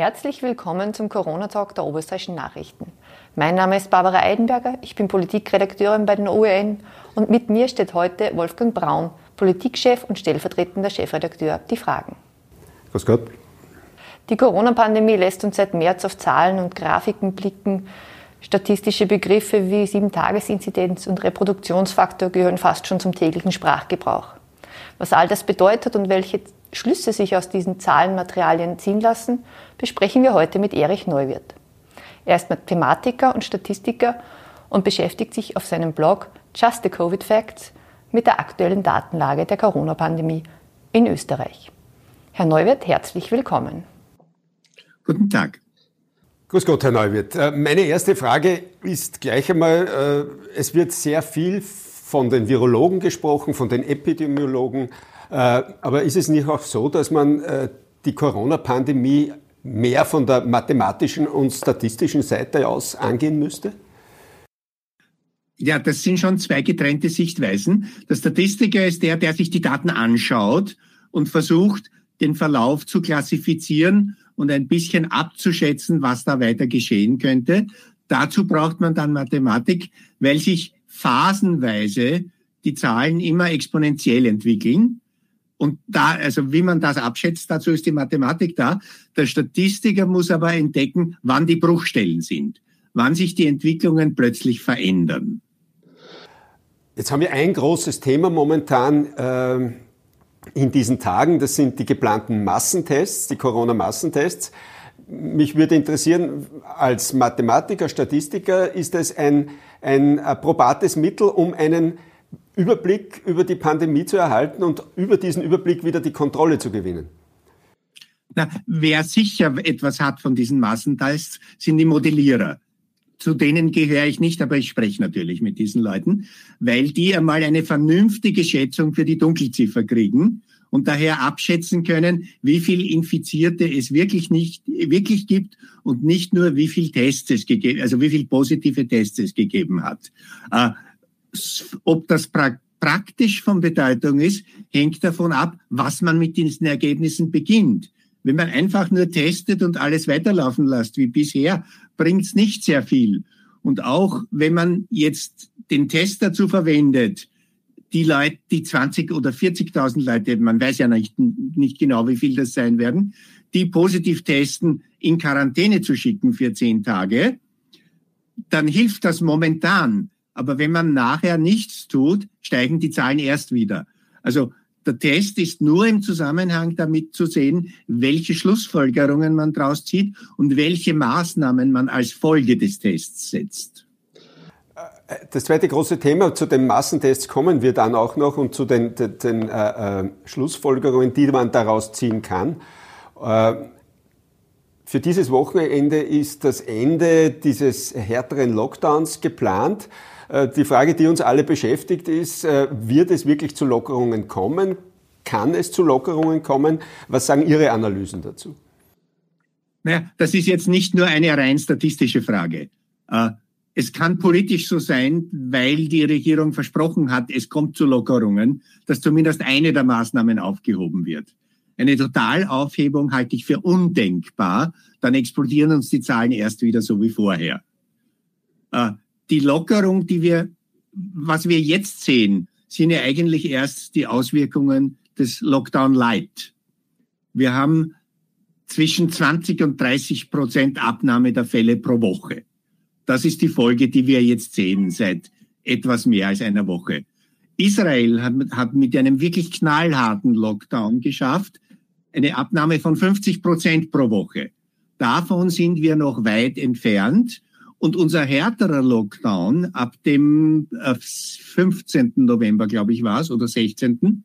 Herzlich willkommen zum Corona-Talk der Oberösterreichischen Nachrichten. Mein Name ist Barbara Eidenberger, ich bin Politikredakteurin bei den OEN und mit mir steht heute Wolfgang Braun, Politikchef und stellvertretender Chefredakteur, die Fragen. Grüß Gott. Die Corona-Pandemie lässt uns seit März auf Zahlen und Grafiken blicken. Statistische Begriffe wie Sieben-Tages-Inzidenz und Reproduktionsfaktor gehören fast schon zum täglichen Sprachgebrauch. Was all das bedeutet und welche Schlüsse sich aus diesen Zahlenmaterialien ziehen lassen, besprechen wir heute mit Erich Neuwirth. Er ist Mathematiker und Statistiker und beschäftigt sich auf seinem Blog Just the Covid Facts mit der aktuellen Datenlage der Corona-Pandemie in Österreich. Herr Neuwirth, herzlich willkommen. Guten Tag. Grüß Gott, Herr Neuwirth. Äh, meine erste Frage ist gleich einmal, äh, es wird sehr viel von den Virologen gesprochen, von den Epidemiologen, aber ist es nicht auch so, dass man äh, die Corona-Pandemie mehr von der mathematischen und statistischen Seite aus angehen müsste? Ja, das sind schon zwei getrennte Sichtweisen. Der Statistiker ist der, der sich die Daten anschaut und versucht, den Verlauf zu klassifizieren und ein bisschen abzuschätzen, was da weiter geschehen könnte. Dazu braucht man dann Mathematik, weil sich phasenweise die Zahlen immer exponentiell entwickeln. Und da, also wie man das abschätzt, dazu ist die Mathematik da. Der Statistiker muss aber entdecken, wann die Bruchstellen sind, wann sich die Entwicklungen plötzlich verändern. Jetzt haben wir ein großes Thema momentan äh, in diesen Tagen. Das sind die geplanten Massentests, die Corona-Massentests. Mich würde interessieren, als Mathematiker, Statistiker, ist es ein, ein probates Mittel, um einen Überblick über die Pandemie zu erhalten und über diesen Überblick wieder die Kontrolle zu gewinnen? Na, wer sicher etwas hat von diesen Massentests, sind die Modellierer. Zu denen gehöre ich nicht, aber ich spreche natürlich mit diesen Leuten, weil die einmal eine vernünftige Schätzung für die Dunkelziffer kriegen und daher abschätzen können, wie viel Infizierte es wirklich nicht, wirklich gibt und nicht nur wie viel Tests es gegeben, also wie viel positive Tests es gegeben hat. Ob das pra praktisch von Bedeutung ist, hängt davon ab, was man mit diesen Ergebnissen beginnt. Wenn man einfach nur testet und alles weiterlaufen lässt wie bisher, bringt es nicht sehr viel. Und auch wenn man jetzt den Test dazu verwendet, die Leute, die 20 oder 40.000 Leute, man weiß ja nicht, nicht genau, wie viel das sein werden, die positiv testen, in Quarantäne zu schicken für zehn Tage, dann hilft das momentan. Aber wenn man nachher nichts tut, steigen die Zahlen erst wieder. Also der Test ist nur im Zusammenhang damit zu sehen, welche Schlussfolgerungen man daraus zieht und welche Maßnahmen man als Folge des Tests setzt. Das zweite große Thema, zu den Massentests kommen wir dann auch noch und zu den, den, den äh, äh, Schlussfolgerungen, die man daraus ziehen kann. Äh, für dieses Wochenende ist das Ende dieses härteren Lockdowns geplant. Äh, die Frage, die uns alle beschäftigt, ist, äh, wird es wirklich zu Lockerungen kommen? Kann es zu Lockerungen kommen? Was sagen Ihre Analysen dazu? Naja, das ist jetzt nicht nur eine rein statistische Frage. Äh, es kann politisch so sein, weil die Regierung versprochen hat, es kommt zu Lockerungen, dass zumindest eine der Maßnahmen aufgehoben wird. Eine Totalaufhebung halte ich für undenkbar. Dann explodieren uns die Zahlen erst wieder so wie vorher die Lockerung, die wir, was wir jetzt sehen, sind ja eigentlich erst die Auswirkungen des Lockdown Light. Wir haben zwischen 20 und 30 Prozent Abnahme der Fälle pro Woche. Das ist die Folge, die wir jetzt sehen seit etwas mehr als einer Woche. Israel hat, hat mit einem wirklich knallharten Lockdown geschafft, eine Abnahme von 50 Prozent pro Woche. Davon sind wir noch weit entfernt. Und unser härterer Lockdown ab dem 15. Äh, November, glaube ich, war es, oder 16.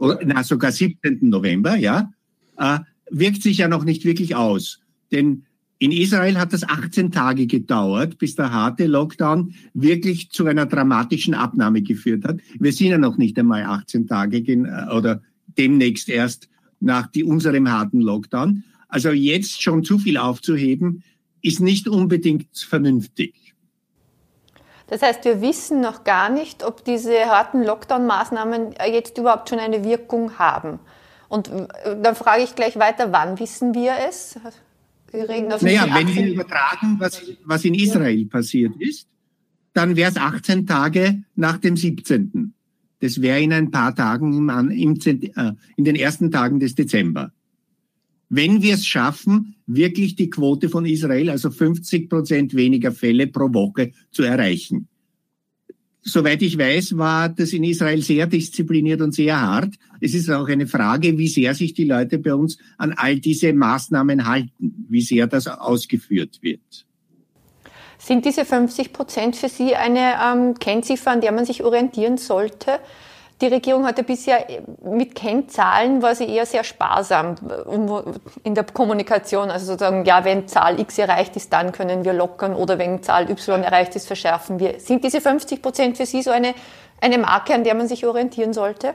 Oder, na, sogar 17. November, ja, äh, wirkt sich ja noch nicht wirklich aus. Denn in Israel hat das 18 Tage gedauert, bis der harte Lockdown wirklich zu einer dramatischen Abnahme geführt hat. Wir sind ja noch nicht einmal 18 Tage äh, oder demnächst erst nach die, unserem harten Lockdown. Also jetzt schon zu viel aufzuheben, ist nicht unbedingt vernünftig. Das heißt, wir wissen noch gar nicht, ob diese harten Lockdown-Maßnahmen jetzt überhaupt schon eine Wirkung haben. Und äh, dann frage ich gleich weiter, wann wissen wir es? Wir reden auf naja, wenn wir übertragen, was, was in Israel passiert ist, dann wäre es 18 Tage nach dem 17. Das wäre in ein paar Tagen im, im, äh, in den ersten Tagen des Dezember. Wenn wir es schaffen, wirklich die Quote von Israel, also 50 Prozent weniger Fälle pro Woche zu erreichen. Soweit ich weiß, war das in Israel sehr diszipliniert und sehr hart. Es ist auch eine Frage, wie sehr sich die Leute bei uns an all diese Maßnahmen halten, wie sehr das ausgeführt wird. Sind diese 50 Prozent für Sie eine ähm, Kennziffer, an der man sich orientieren sollte? Die Regierung hatte bisher mit Kennzahlen war sie eher sehr sparsam in der Kommunikation. Also sozusagen, ja, wenn Zahl X erreicht ist, dann können wir lockern oder wenn Zahl Y erreicht ist, verschärfen wir. Sind diese 50 Prozent für Sie so eine, eine Marke, an der man sich orientieren sollte?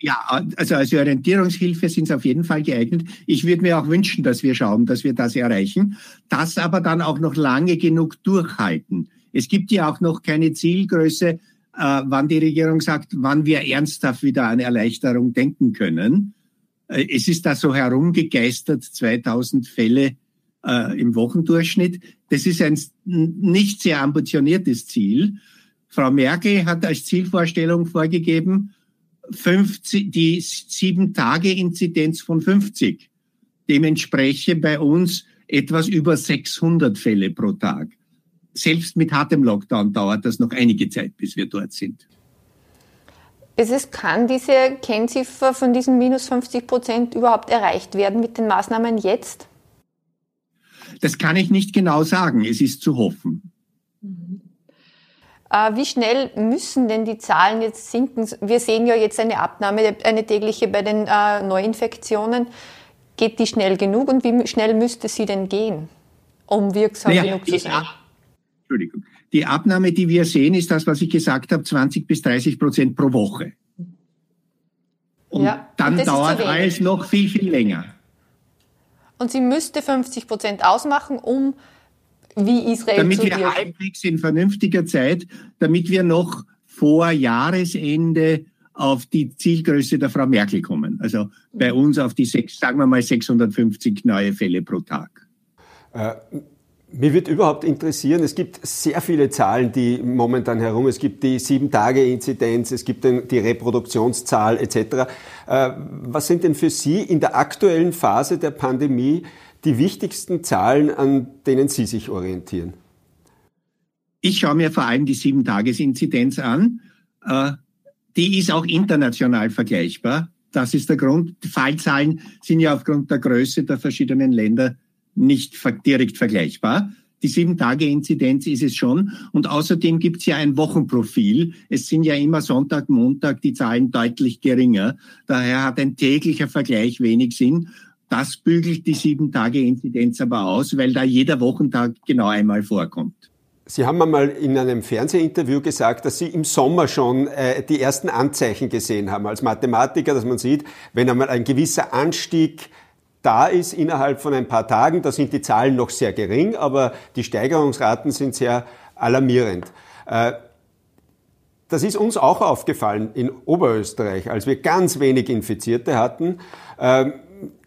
Ja, also als Orientierungshilfe sind sie auf jeden Fall geeignet. Ich würde mir auch wünschen, dass wir schauen, dass wir das erreichen, das aber dann auch noch lange genug durchhalten. Es gibt ja auch noch keine Zielgröße, äh, wann die Regierung sagt, wann wir ernsthaft wieder an Erleichterung denken können. Äh, es ist da so herumgegeistert, 2000 Fälle äh, im Wochendurchschnitt. Das ist ein nicht sehr ambitioniertes Ziel. Frau Merkel hat als Zielvorstellung vorgegeben, 50, die Sieben-Tage-Inzidenz von 50. Dem entspreche bei uns etwas über 600 Fälle pro Tag. Selbst mit hartem Lockdown dauert das noch einige Zeit, bis wir dort sind. Es ist, kann diese Kennziffer von diesen minus 50 Prozent überhaupt erreicht werden mit den Maßnahmen jetzt? Das kann ich nicht genau sagen. Es ist zu hoffen. Äh, wie schnell müssen denn die Zahlen jetzt sinken? Wir sehen ja jetzt eine Abnahme, eine tägliche bei den äh, Neuinfektionen. Geht die schnell genug und wie schnell müsste sie denn gehen, um wirksam naja, genug zu sein? Entschuldigung. Die Abnahme, die wir sehen, ist das, was ich gesagt habe, 20 bis 30 Prozent pro Woche. Und ja, dann und dauert alles noch viel, viel länger. Und sie müsste 50 Prozent ausmachen, um wie Israel damit wir wirken. halbwegs in vernünftiger Zeit, damit wir noch vor Jahresende auf die Zielgröße der Frau Merkel kommen. Also bei uns auf die sechs, sagen wir mal 650 neue Fälle pro Tag. Äh, mir wird überhaupt interessieren, es gibt sehr viele Zahlen, die momentan herum, es gibt die Sieben-Tage-Inzidenz, es gibt die Reproduktionszahl etc. Äh, was sind denn für Sie in der aktuellen Phase der Pandemie die wichtigsten Zahlen, an denen Sie sich orientieren? Ich schaue mir vor allem die Sieben-Tages-Inzidenz an. Äh, die ist auch international vergleichbar. Das ist der Grund. Die Fallzahlen sind ja aufgrund der Größe der verschiedenen Länder nicht direkt vergleichbar. Die Sieben-Tage-Inzidenz ist es schon. Und außerdem gibt es ja ein Wochenprofil. Es sind ja immer Sonntag, Montag die Zahlen deutlich geringer. Daher hat ein täglicher Vergleich wenig Sinn. Das bügelt die Sieben-Tage-Inzidenz aber aus, weil da jeder Wochentag genau einmal vorkommt. Sie haben einmal in einem Fernsehinterview gesagt, dass Sie im Sommer schon äh, die ersten Anzeichen gesehen haben als Mathematiker, dass man sieht, wenn einmal ein gewisser Anstieg da ist innerhalb von ein paar Tagen, da sind die Zahlen noch sehr gering, aber die Steigerungsraten sind sehr alarmierend. Äh, das ist uns auch aufgefallen in Oberösterreich, als wir ganz wenig Infizierte hatten. Ähm,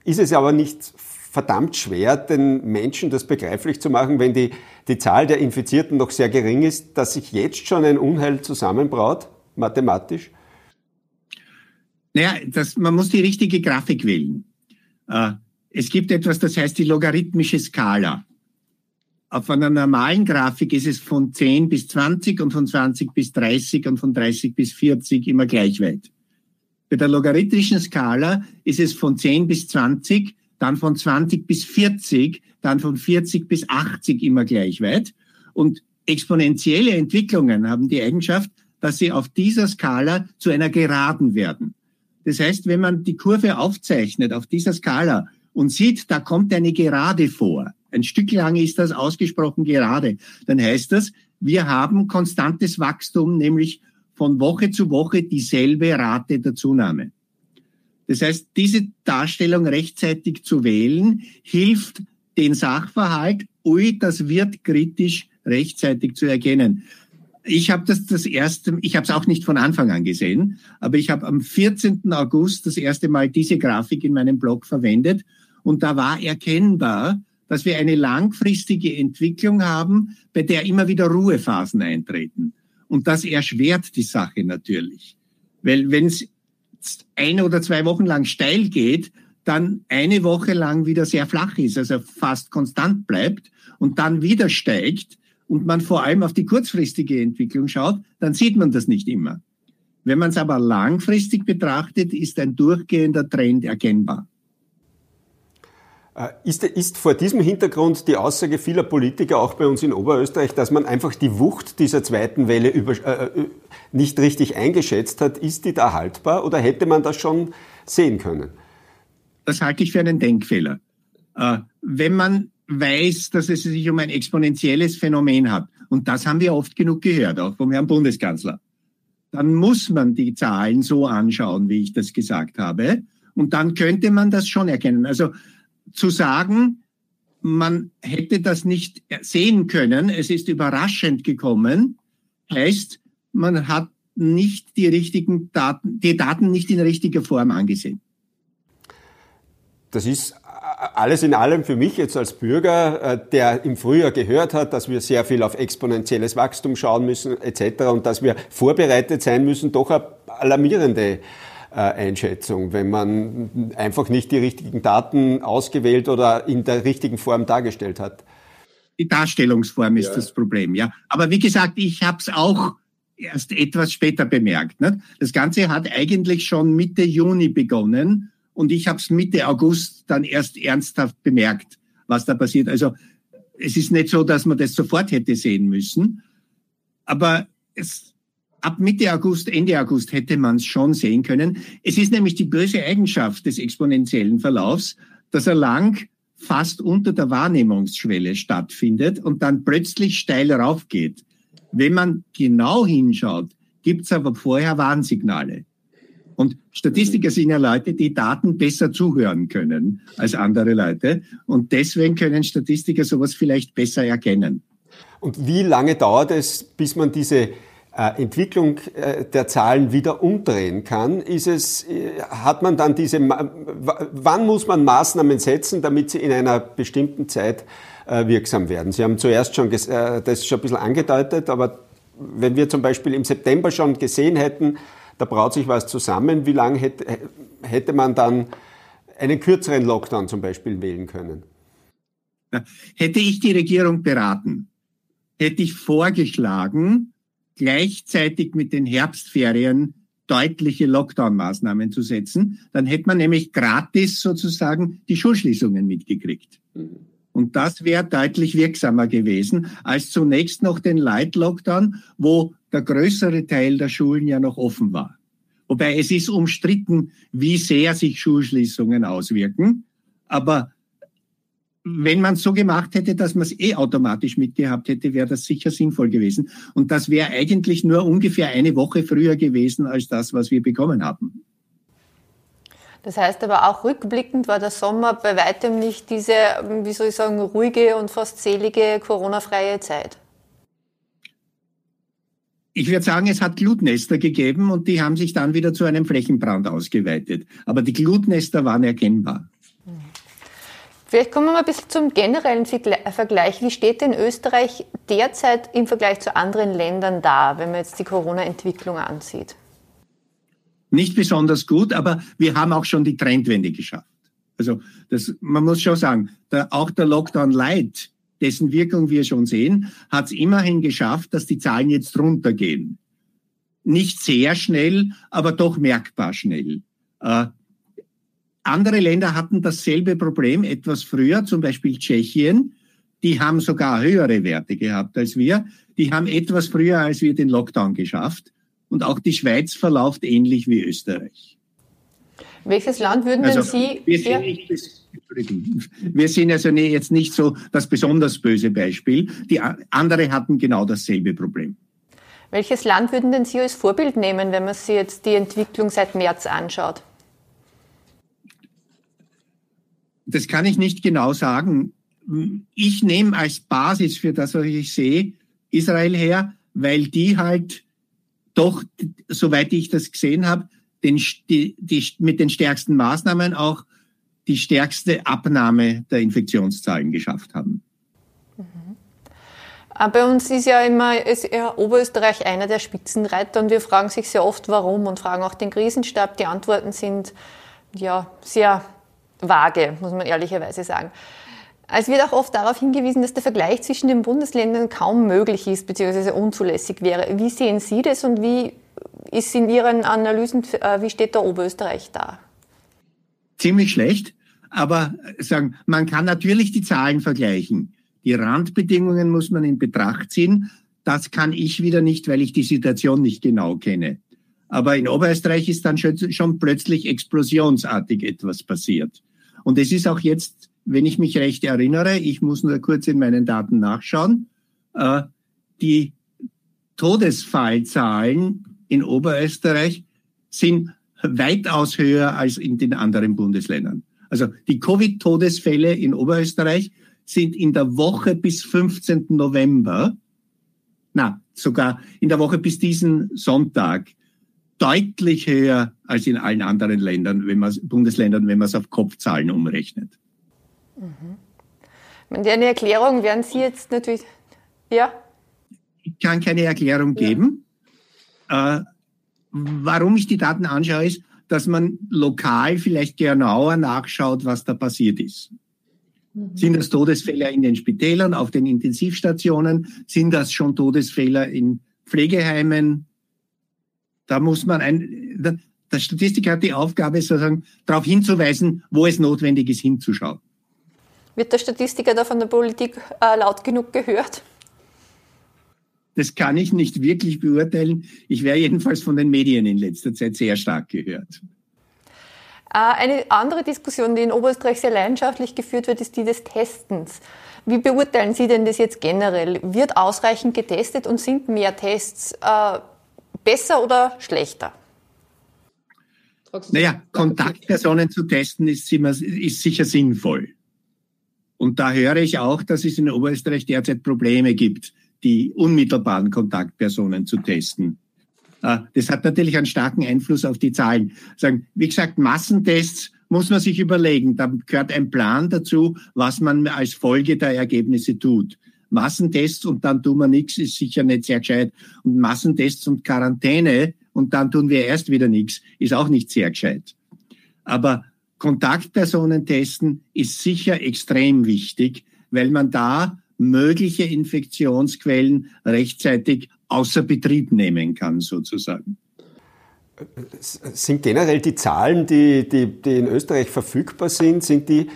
ist es aber nicht verdammt schwer, den Menschen das begreiflich zu machen, wenn die, die Zahl der Infizierten noch sehr gering ist, dass sich jetzt schon ein Unheil zusammenbraut, mathematisch? Naja, das, man muss die richtige Grafik wählen. Äh, es gibt etwas, das heißt die logarithmische Skala. Auf einer normalen Grafik ist es von 10 bis 20 und von 20 bis 30 und von 30 bis 40 immer gleich weit. Bei der logarithmischen Skala ist es von 10 bis 20, dann von 20 bis 40, dann von 40 bis 80 immer gleich weit. Und exponentielle Entwicklungen haben die Eigenschaft, dass sie auf dieser Skala zu einer Geraden werden. Das heißt, wenn man die Kurve aufzeichnet auf dieser Skala und sieht, da kommt eine Gerade vor, ein Stück lang ist das ausgesprochen gerade, dann heißt das, wir haben konstantes Wachstum, nämlich von Woche zu Woche dieselbe Rate der Zunahme. Das heißt, diese Darstellung rechtzeitig zu wählen, hilft den Sachverhalt, ui, das wird kritisch rechtzeitig zu erkennen. Ich habe das das erste, ich habe es auch nicht von Anfang an gesehen, aber ich habe am 14. August das erste Mal diese Grafik in meinem Blog verwendet und da war erkennbar, dass wir eine langfristige Entwicklung haben, bei der immer wieder Ruhephasen eintreten. Und das erschwert die Sache natürlich. Weil wenn es eine oder zwei Wochen lang steil geht, dann eine Woche lang wieder sehr flach ist, also fast konstant bleibt und dann wieder steigt und man vor allem auf die kurzfristige Entwicklung schaut, dann sieht man das nicht immer. Wenn man es aber langfristig betrachtet, ist ein durchgehender Trend erkennbar. Äh, ist, ist, vor diesem Hintergrund die Aussage vieler Politiker, auch bei uns in Oberösterreich, dass man einfach die Wucht dieser zweiten Welle über, äh, äh, nicht richtig eingeschätzt hat, ist die da haltbar oder hätte man das schon sehen können? Das halte ich für einen Denkfehler. Äh, wenn man weiß, dass es sich um ein exponentielles Phänomen hat, und das haben wir oft genug gehört, auch vom Herrn Bundeskanzler, dann muss man die Zahlen so anschauen, wie ich das gesagt habe, und dann könnte man das schon erkennen. Also zu sagen, man hätte das nicht sehen können, es ist überraschend gekommen, heißt, man hat nicht die richtigen Daten, die Daten nicht in richtiger Form angesehen. Das ist alles in allem für mich jetzt als Bürger, äh, der im Frühjahr gehört hat, dass wir sehr viel auf exponentielles Wachstum schauen müssen etc. und dass wir vorbereitet sein müssen, doch alarmierende Einschätzung, wenn man einfach nicht die richtigen Daten ausgewählt oder in der richtigen Form dargestellt hat. Die Darstellungsform ist ja. das Problem, ja. Aber wie gesagt, ich habe es auch erst etwas später bemerkt. Ne? Das Ganze hat eigentlich schon Mitte Juni begonnen und ich habe es Mitte August dann erst ernsthaft bemerkt, was da passiert. Also es ist nicht so, dass man das sofort hätte sehen müssen, aber es, ab Mitte August, Ende August hätte man es schon sehen können. Es ist nämlich die böse Eigenschaft des exponentiellen Verlaufs, dass er lang fast unter der Wahrnehmungsschwelle stattfindet und dann plötzlich steil raufgeht. Wenn man genau hinschaut, gibt es aber vorher Warnsignale. Und Statistiker sind ja Leute, die Daten besser zuhören können als andere Leute. Und deswegen können Statistiker sowas vielleicht besser erkennen. Und wie lange dauert es, bis man diese Entwicklung äh, der Zahlen wieder umdrehen kann, ist es, äh, hat man dann diese, wann muss man Maßnahmen setzen, damit sie in einer bestimmten Zeit wirksam werden? Sie haben zuerst schon das schon ein bisschen angedeutet, aber wenn wir zum Beispiel im September schon gesehen hätten, da braut sich was zusammen, wie lange hätte, hätte man dann einen kürzeren Lockdown zum Beispiel wählen können? Hätte ich die Regierung beraten, hätte ich vorgeschlagen, gleichzeitig mit den Herbstferien deutliche Lockdown-Maßnahmen zu setzen. Dann hätte man nämlich gratis sozusagen die Schulschließungen mitgekriegt. Mhm. Und das wäre deutlich wirksamer gewesen als zunächst noch den Light-Lockdown, wo der größere Teil der Schulen ja noch offen war. Wobei es ist umstritten, wie sehr sich Schulschließungen auswirken. Aber wenn man es so gemacht hätte, dass man es eh automatisch mitgehabt hätte, wäre das sicher sinnvoll gewesen. Und das wäre eigentlich nur ungefähr eine Woche früher gewesen als das, was wir bekommen haben. Das heißt aber auch rückblickend war der Sommer bei weitem nicht diese, wie soll ich sagen, ruhige und fast selige Corona-freie Zeit. Ich würde sagen, es hat Glutnester gegeben und die haben sich dann wieder zu einem Flächenbrand ausgeweitet. Aber die Glutnester waren erkennbar. Vielleicht kommen wir mal ein bisschen zum generellen Vergleich. Wie steht denn Österreich derzeit im Vergleich zu anderen Ländern da, wenn man jetzt die Corona-Entwicklung ansieht? Nicht besonders gut, aber wir haben auch schon die Trendwende geschafft. Also das, man muss schon sagen, der, auch der Lockdown Light, dessen Wirkung wir schon sehen, hat es immerhin geschafft, dass die Zahlen jetzt runtergehen. Nicht sehr schnell, aber doch merkbar schnell. Äh, andere Länder hatten dasselbe Problem etwas früher, zum Beispiel Tschechien. Die haben sogar höhere Werte gehabt als wir. Die haben etwas früher als wir den Lockdown geschafft. Und auch die Schweiz verläuft ähnlich wie Österreich. Welches Land würden also, denn Sie... Wir sind, nicht, wir sind also jetzt nicht so das besonders böse Beispiel. Die andere hatten genau dasselbe Problem. Welches Land würden denn Sie als Vorbild nehmen, wenn man sich jetzt die Entwicklung seit März anschaut? Das kann ich nicht genau sagen. Ich nehme als Basis für das, was ich sehe, Israel her, weil die halt doch, soweit ich das gesehen habe, den, die, die, mit den stärksten Maßnahmen auch die stärkste Abnahme der Infektionszahlen geschafft haben. Mhm. Bei uns ist ja immer ist ja Oberösterreich einer der Spitzenreiter und wir fragen sich sehr oft, warum und fragen auch den Krisenstab. Die Antworten sind ja sehr vage, muss man ehrlicherweise sagen. Es wird auch oft darauf hingewiesen, dass der Vergleich zwischen den Bundesländern kaum möglich ist bzw. unzulässig wäre. Wie sehen Sie das und wie ist in Ihren Analysen, äh, wie steht da Oberösterreich da? Ziemlich schlecht, aber sagen, man kann natürlich die Zahlen vergleichen. Die Randbedingungen muss man in Betracht ziehen. Das kann ich wieder nicht, weil ich die Situation nicht genau kenne. Aber in Oberösterreich ist dann schon, schon plötzlich explosionsartig etwas passiert. Und es ist auch jetzt, wenn ich mich recht erinnere, ich muss nur kurz in meinen Daten nachschauen, äh, die Todesfallzahlen in Oberösterreich sind weitaus höher als in den anderen Bundesländern. Also die Covid-Todesfälle in Oberösterreich sind in der Woche bis 15. November, na, sogar in der Woche bis diesen Sonntag deutlich höher als in allen anderen Ländern, wenn man Bundesländern, wenn man es auf Kopfzahlen umrechnet. Mhm. Eine Erklärung werden Sie jetzt natürlich, ja? Ich kann keine Erklärung geben. Ja. Äh, warum ich die Daten anschaue, ist, dass man lokal vielleicht genauer nachschaut, was da passiert ist. Mhm. Sind das Todesfälle in den Spitälern, auf den Intensivstationen? Sind das schon Todesfälle in Pflegeheimen? Da muss man ein, der Statistik hat die Aufgabe, sozusagen darauf hinzuweisen, wo es notwendig ist, hinzuschauen. Wird der Statistiker da von der Politik äh, laut genug gehört? Das kann ich nicht wirklich beurteilen. Ich wäre jedenfalls von den Medien in letzter Zeit sehr stark gehört. Äh, eine andere Diskussion, die in Oberösterreich sehr leidenschaftlich geführt wird, ist die des Testens. Wie beurteilen Sie denn das jetzt generell? Wird ausreichend getestet und sind mehr Tests äh, besser oder schlechter? Naja, Kontaktpersonen zu testen ist, ist sicher sinnvoll. Und da höre ich auch, dass es in Oberösterreich derzeit Probleme gibt, die unmittelbaren Kontaktpersonen zu testen. Äh, das hat natürlich einen starken Einfluss auf die Zahlen. Wie gesagt, Massentests muss man sich überlegen. Da gehört ein Plan dazu, was man als Folge der Ergebnisse tut. Massentests und dann tun wir nichts, ist sicher nicht sehr gescheit. Und Massentests und Quarantäne und dann tun wir erst wieder nichts, ist auch nicht sehr gescheit. Aber Kontaktpersonen testen ist sicher extrem wichtig, weil man da mögliche Infektionsquellen rechtzeitig außer Betrieb nehmen kann, sozusagen. Sind generell die Zahlen, die, die, die in Österreich verfügbar sind, sind die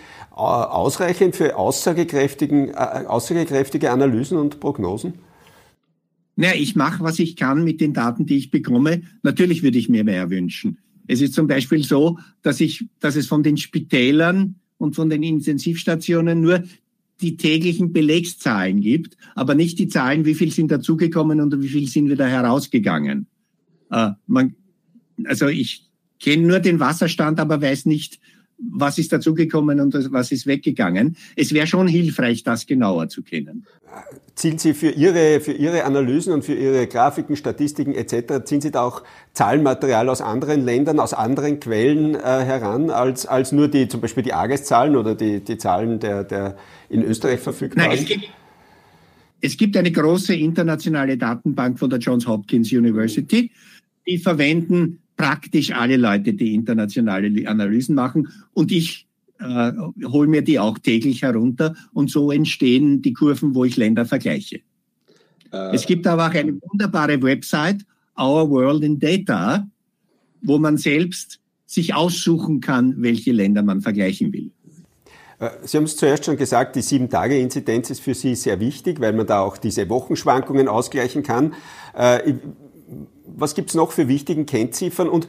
ausreichend für aussagekräftigen, äh, aussagekräftige Analysen und Prognosen? Naja, ich mache, was ich kann mit den Daten, die ich bekomme. Natürlich würde ich mir mehr wünschen. Es ist zum Beispiel so, dass ich, dass es von den Spitälern und von den Intensivstationen nur die täglichen Belegszahlen gibt, aber nicht die Zahlen, wie viel sind dazugekommen und wie viel sind wieder herausgegangen. Äh, man, also ich kenne nur den Wasserstand, aber weiß nicht, was ist dazugekommen und was ist weggegangen. Es wäre schon hilfreich, das genauer zu kennen. Zielen Sie für Ihre, für Ihre Analysen und für Ihre Grafiken, Statistiken etc., ziehen Sie da auch Zahlenmaterial aus anderen Ländern, aus anderen Quellen äh, heran, als, als nur die, zum Beispiel die AGES-Zahlen oder die, die Zahlen der, der in Österreich verfügbar Nein, gibt, es gibt eine große internationale Datenbank von der Johns Hopkins University, die verwenden praktisch alle Leute, die internationale Analysen machen. Und ich äh, hole mir die auch täglich herunter. Und so entstehen die Kurven, wo ich Länder vergleiche. Äh. Es gibt aber auch eine wunderbare Website, Our World in Data, wo man selbst sich aussuchen kann, welche Länder man vergleichen will. Äh, Sie haben es zuerst schon gesagt, die Sieben-Tage-Inzidenz ist für Sie sehr wichtig, weil man da auch diese Wochenschwankungen ausgleichen kann. Äh, was gibt es noch für wichtigen Kennziffern und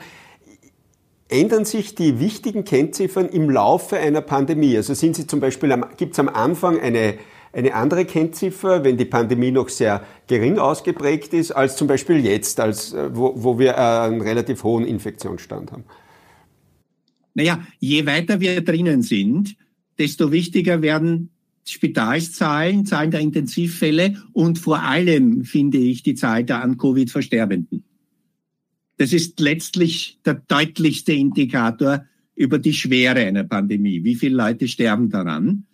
ändern sich die wichtigen Kennziffern im Laufe einer Pandemie? Also sind sie zum Beispiel, gibt es am Anfang eine, eine andere Kennziffer, wenn die Pandemie noch sehr gering ausgeprägt ist, als zum Beispiel jetzt, als, äh, wo, wo wir einen relativ hohen Infektionsstand haben? Naja, je weiter wir drinnen sind, desto wichtiger werden Spitalszahlen, Zahlen der Intensivfälle und vor allem finde ich die Zahl der an Covid Versterbenden. Das ist letztlich der deutlichste Indikator über die Schwere einer Pandemie. Wie viele Leute sterben daran?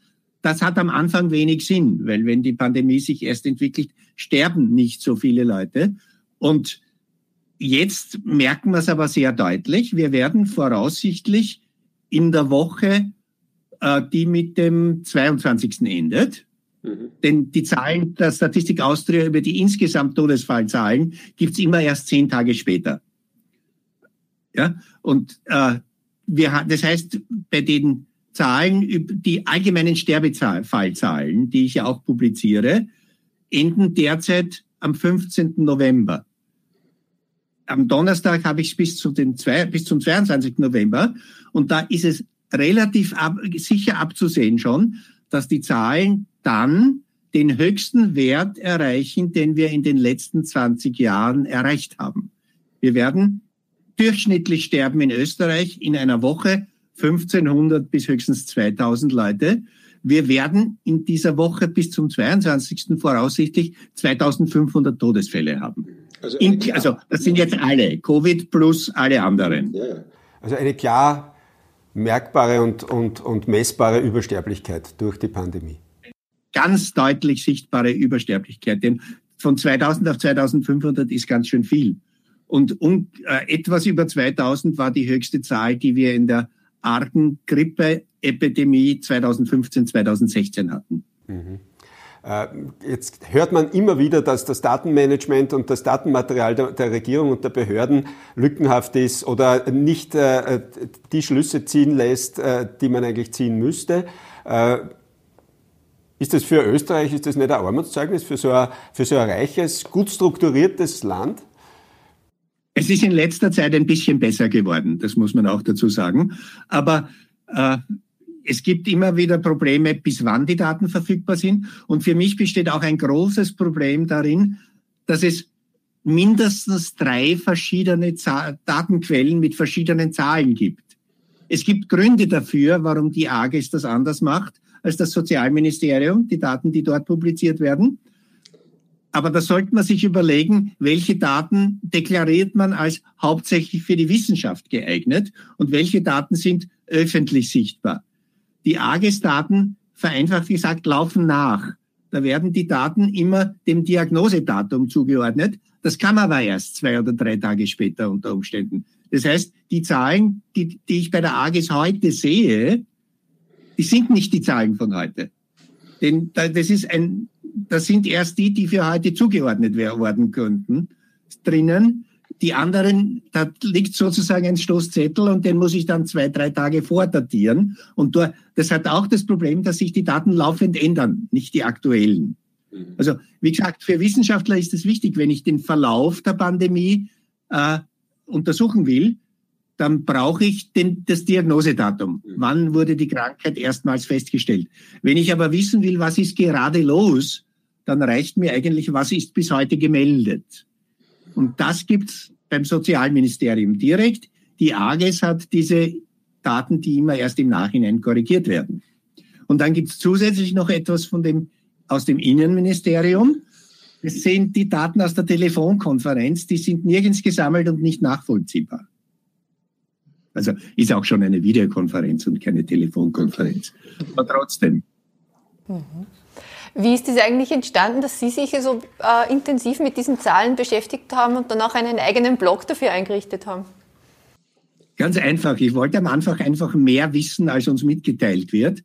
Das hat am Anfang wenig Sinn, weil wenn die Pandemie sich erst entwickelt, sterben nicht so viele Leute. Und jetzt merken wir es aber sehr deutlich. Wir werden voraussichtlich in der Woche, die mit dem 22. endet, mhm. denn die Zahlen der Statistik Austria über die insgesamt Todesfallzahlen gibt's immer erst zehn Tage später. Ja, und äh, wir, das heißt, bei den Zahlen, die allgemeinen Sterbefallzahlen, die ich ja auch publiziere, enden derzeit am 15. November. Am Donnerstag habe ich es bis, zu den zwei, bis zum 22. November und da ist es relativ ab, sicher abzusehen schon, dass die Zahlen dann den höchsten Wert erreichen, den wir in den letzten 20 Jahren erreicht haben. Wir werden durchschnittlich sterben in Österreich in einer Woche 1500 bis höchstens 2000 Leute. Wir werden in dieser Woche bis zum 22. voraussichtlich 2500 Todesfälle haben. Also, in, also das sind jetzt alle, Covid plus alle anderen. Also eine klar merkbare und, und, und messbare Übersterblichkeit durch die Pandemie. Ganz deutlich sichtbare Übersterblichkeit, denn von 2000 auf 2500 ist ganz schön viel. Und um, äh, etwas über 2000 war die höchste Zahl, die wir in der argen Grippeepidemie 2015, 2016 hatten. Mhm. Äh, jetzt hört man immer wieder, dass das Datenmanagement und das Datenmaterial der, Regierung und der Behörden lückenhaft ist oder nicht äh, die Schlüsse ziehen lässt, äh, die man eigentlich ziehen müsste. Ist das für Österreich, ist das nicht ein Armutszeugnis für so ein, für so ein reiches, gut strukturiertes Land? Es ist in letzter Zeit ein bisschen besser geworden, das muss man auch dazu sagen. Aber es gibt immer wieder Probleme, bis wann die Daten verfügbar sind. Und für mich besteht auch ein großes Problem darin, dass es mindestens drei verschiedene Datenquellen mit verschiedenen Zahlen gibt. Es gibt Gründe dafür, warum die AGES das anders macht als das Sozialministerium, die Daten, die dort publiziert werden. Aber da sollte man sich überlegen, welche Daten deklariert man als hauptsächlich für die Wissenschaft geeignet und welche Daten sind öffentlich sichtbar. Die AGES-Daten, vereinfacht gesagt, laufen nach. Da werden die Daten immer dem Diagnosedatum zugeordnet. Das kann man aber erst zwei oder drei Tage später unter Umständen. Das heißt, die Zahlen, die, die ich bei der AGES heute sehe, die sind nicht die Zahlen von heute. Denn das ist ein das sind erst die, die für heute zugeordnet werden könnten, drinnen. Die anderen, da liegt sozusagen ein Stoßzettel und den muss ich dann zwei, drei Tage vordatieren. Und das hat auch das Problem, dass sich die Daten laufend ändern, nicht die aktuellen. Mhm. Also, wie gesagt, für Wissenschaftler ist es wichtig, wenn ich den Verlauf der Pandemie äh, untersuchen will, dann brauche ich den, das Diagnosedatum. Mhm. Wann wurde die Krankheit erstmals festgestellt? Wenn ich aber wissen will, was ist gerade los, dann reicht mir eigentlich, was ist bis heute gemeldet. Und das gibt's beim Sozialministerium direkt. Die AGES hat diese Daten, die immer erst im Nachhinein korrigiert werden. Und dann gibt's zusätzlich noch etwas von dem, aus dem Innenministerium. Das sind die Daten aus der Telefonkonferenz, die sind nirgends gesammelt und nicht nachvollziehbar. Also ist auch schon eine Videokonferenz und keine Telefonkonferenz. Aber trotzdem. Mhm. Wie ist es eigentlich entstanden, dass Sie sich so äh, intensiv mit diesen Zahlen beschäftigt haben und dann auch einen eigenen Blog dafür eingerichtet haben? Ganz einfach. Ich wollte am Anfang einfach mehr wissen, als uns mitgeteilt wird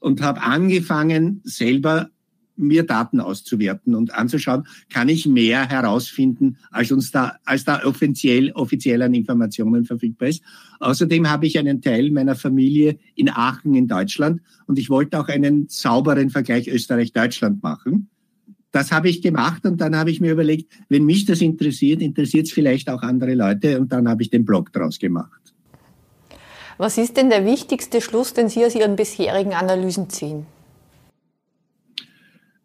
und habe angefangen, selber mir Daten auszuwerten und anzuschauen, kann ich mehr herausfinden, als uns da, als da offiziell, offiziell an Informationen verfügbar ist. Außerdem habe ich einen Teil meiner Familie in Aachen in Deutschland und ich wollte auch einen sauberen Vergleich Österreich-Deutschland machen. Das habe ich gemacht und dann habe ich mir überlegt, wenn mich das interessiert, interessiert es vielleicht auch andere Leute und dann habe ich den Blog draus gemacht. Was ist denn der wichtigste Schluss, den Sie aus Ihren bisherigen Analysen ziehen?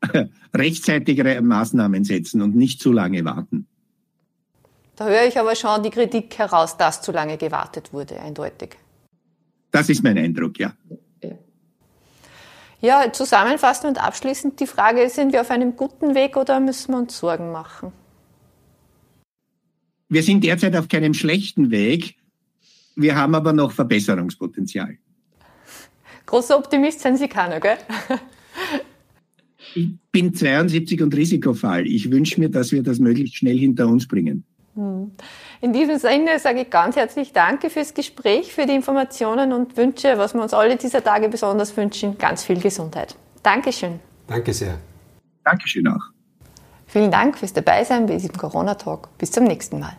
rechtzeitigere Maßnahmen setzen und nicht zu lange warten. Da höre ich aber schon die Kritik heraus, dass zu lange gewartet wurde, eindeutig. Das ist mein Eindruck, ja. Ja, zusammenfassend und abschließend die Frage, sind wir auf einem guten Weg oder müssen wir uns Sorgen machen? Wir sind derzeit auf keinem schlechten Weg. Wir haben aber noch Verbesserungspotenzial. Großer Optimist sind Sie keiner, gell? Ich bin 72 und Risikofall. Ich wünsche mir, dass wir das möglichst schnell hinter uns bringen. In diesem Sinne sage ich ganz herzlich Danke fürs Gespräch, für die Informationen und wünsche, was wir uns alle dieser Tage besonders wünschen, ganz viel Gesundheit. Dankeschön. Danke sehr. Dankeschön auch. Vielen Dank fürs Dabeisein bei diesem Corona-Talk. Bis zum nächsten Mal.